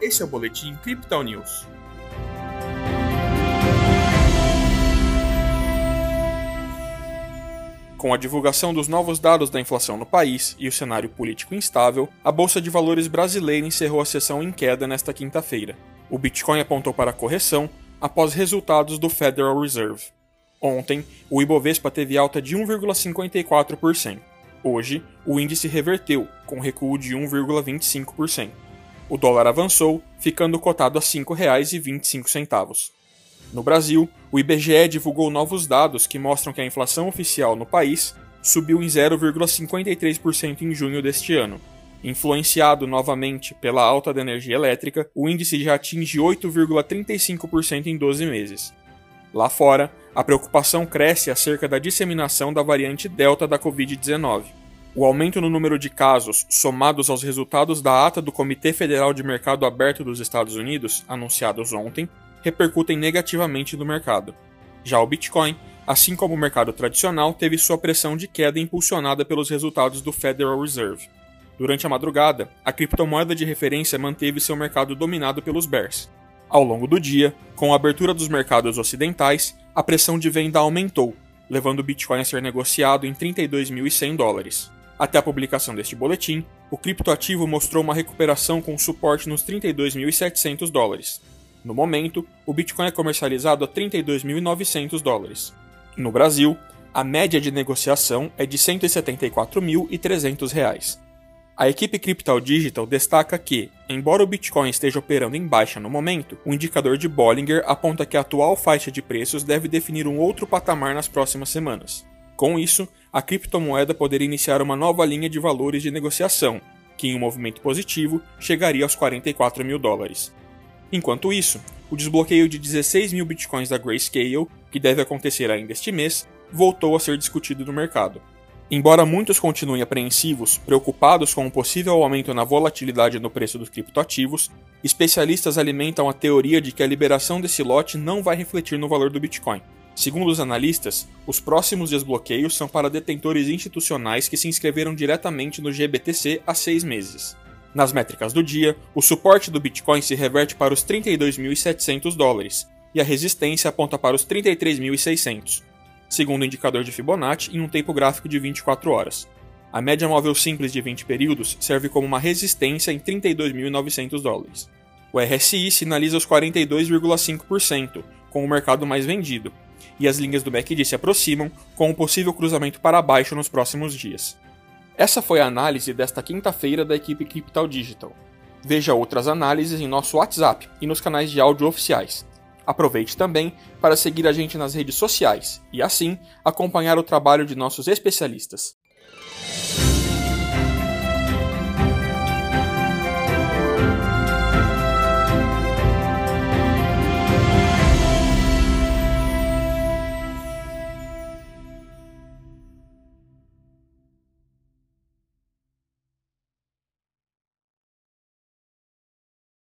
esse é o Boletim Crypto News. Com a divulgação dos novos dados da inflação no país e o cenário político instável, a Bolsa de Valores brasileira encerrou a sessão em queda nesta quinta-feira. O Bitcoin apontou para correção após resultados do Federal Reserve. Ontem, o Ibovespa teve alta de 1,54%. Hoje, o índice reverteu, com recuo de 1,25%. O dólar avançou, ficando cotado a R$ 5,25. No Brasil, o IBGE divulgou novos dados que mostram que a inflação oficial no país subiu em 0,53% em junho deste ano. Influenciado novamente pela alta da energia elétrica, o índice já atinge 8,35% em 12 meses. Lá fora, a preocupação cresce acerca da disseminação da variante Delta da Covid-19. O aumento no número de casos, somados aos resultados da ata do Comitê Federal de Mercado Aberto dos Estados Unidos, anunciados ontem, repercutem negativamente no mercado. Já o Bitcoin, assim como o mercado tradicional, teve sua pressão de queda impulsionada pelos resultados do Federal Reserve. Durante a madrugada, a criptomoeda de referência manteve seu mercado dominado pelos bears. Ao longo do dia, com a abertura dos mercados ocidentais, a pressão de venda aumentou, levando o Bitcoin a ser negociado em 32.100 dólares. Até a publicação deste boletim, o criptoativo mostrou uma recuperação com suporte nos 32.700 dólares, no momento, o Bitcoin é comercializado a 32.900 dólares. No Brasil, a média de negociação é de 174.300 reais. A equipe Crypto Digital destaca que, embora o Bitcoin esteja operando em baixa no momento, o indicador de Bollinger aponta que a atual faixa de preços deve definir um outro patamar nas próximas semanas. Com isso, a criptomoeda poderia iniciar uma nova linha de valores de negociação, que em um movimento positivo chegaria aos 44 mil dólares. Enquanto isso, o desbloqueio de 16 mil bitcoins da Grayscale, que deve acontecer ainda este mês, voltou a ser discutido no mercado. Embora muitos continuem apreensivos, preocupados com um possível aumento na volatilidade no preço dos criptoativos, especialistas alimentam a teoria de que a liberação desse lote não vai refletir no valor do Bitcoin. Segundo os analistas, os próximos desbloqueios são para detentores institucionais que se inscreveram diretamente no GBTC há seis meses. Nas métricas do dia, o suporte do Bitcoin se reverte para os 32.700 dólares e a resistência aponta para os 33.600, segundo o indicador de Fibonacci em um tempo gráfico de 24 horas. A média móvel simples de 20 períodos serve como uma resistência em 32.900 dólares. O RSI sinaliza os 42,5%, com o mercado mais vendido, e as linhas do MACD se aproximam, com um possível cruzamento para baixo nos próximos dias. Essa foi a análise desta quinta-feira da equipe Cryptal Digital. Veja outras análises em nosso WhatsApp e nos canais de áudio oficiais. Aproveite também para seguir a gente nas redes sociais e, assim, acompanhar o trabalho de nossos especialistas.